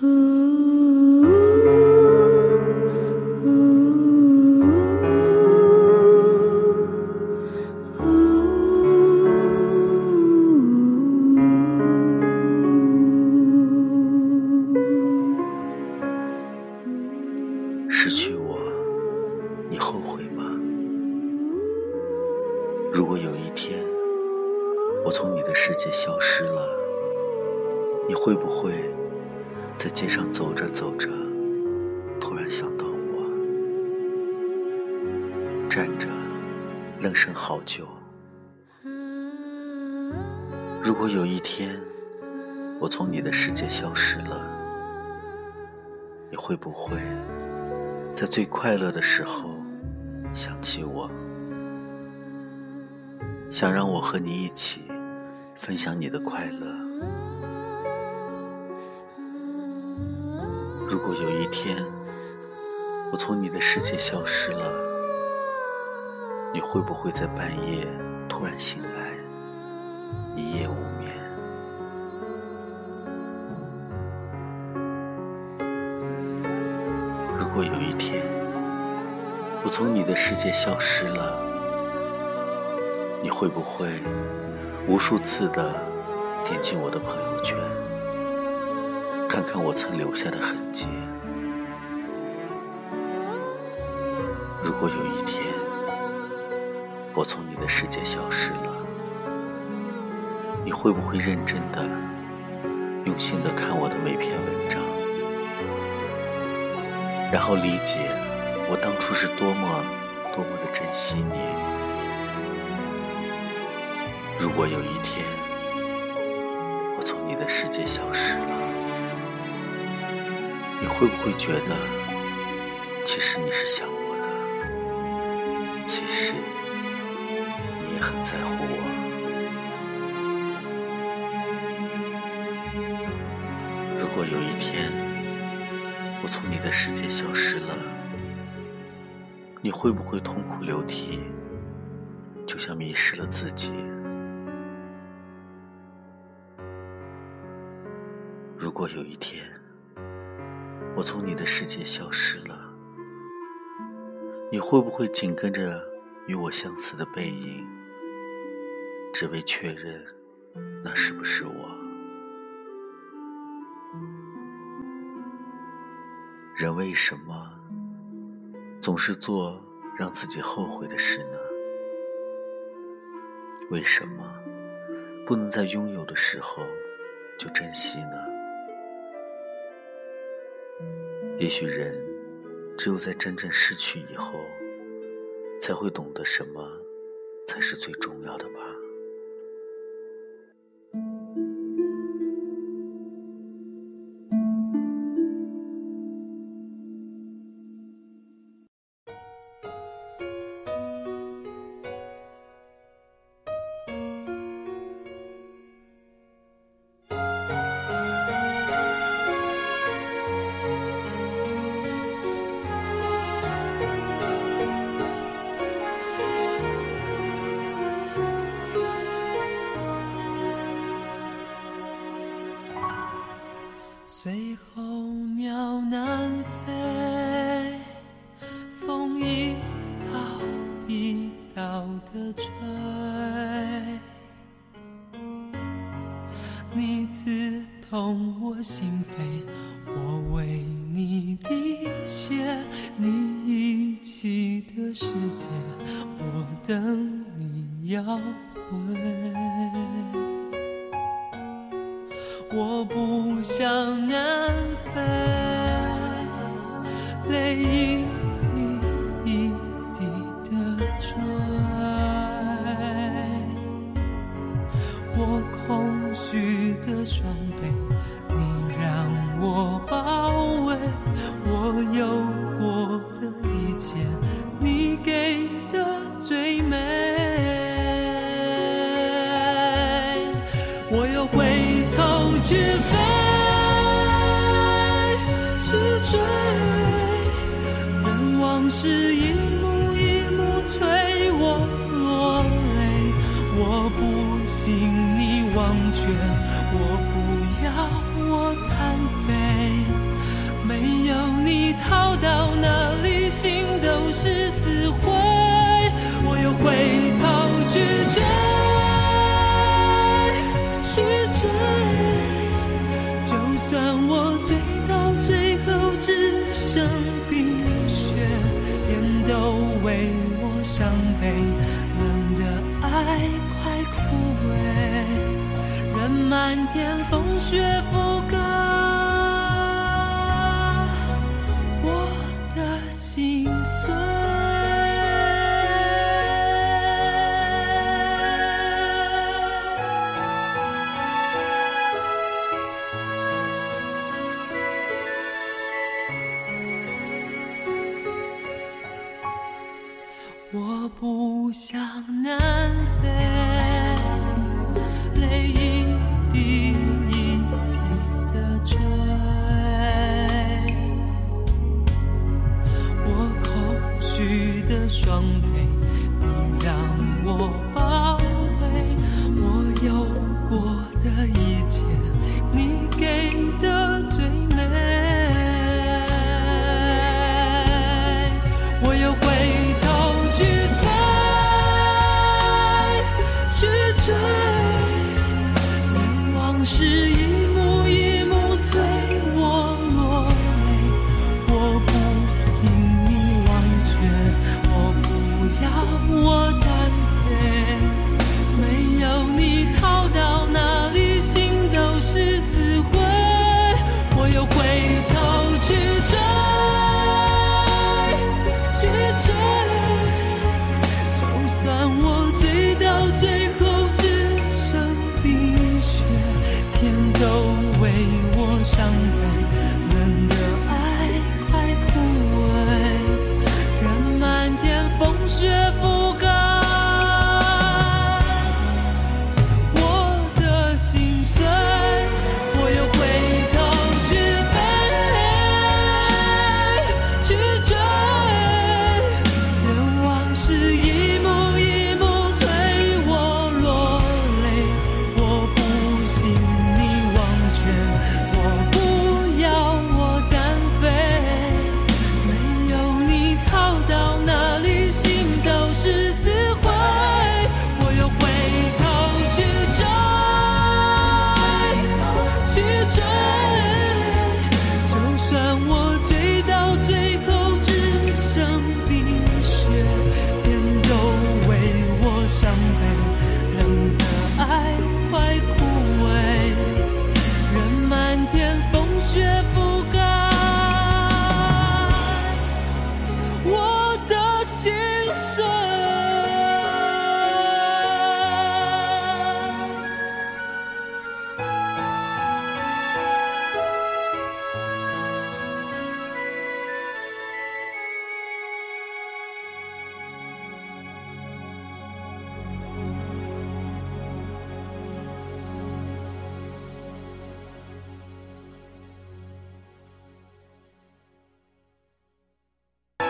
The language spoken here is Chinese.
失去我，你后悔吗？如果有一天我从你的世界消失了，你会不会在街上走着走着，突然想到我，站着愣神好久？如果有一天我从你的世界消失了，你会不会？在最快乐的时候，想起我，想让我和你一起分享你的快乐。如果有一天我从你的世界消失了，你会不会在半夜突然醒来，一夜无眠？如果有一天我从你的世界消失了，你会不会无数次的点进我的朋友圈，看看我曾留下的痕迹？如果有一天我从你的世界消失了，你会不会认真的、用心的看我的每篇文章？然后理解我当初是多么多么的珍惜你。如果有一天我从你的世界消失了，你会不会觉得其实你是想我的？其实你也很在乎我。如果有一天，我从你的世界消失了，你会不会痛哭流涕，就像迷失了自己？如果有一天我从你的世界消失了，你会不会紧跟着与我相似的背影，只为确认那是不是我？人为什么总是做让自己后悔的事呢？为什么不能在拥有的时候就珍惜呢？也许人只有在真正失去以后，才会懂得什么才是最重要的吧。随候鸟南飞，是一幕一幕催我落泪，我不信你忘却，我不要我单飞，没有你逃到哪里心都是死灰。我又回头去追，去追，就算我醉到最后只剩。伤悲，冷的爱快枯萎，任漫天风雪覆盖。向南飞，泪一滴一滴的坠。我空虚的双臂，是。都为我伤悲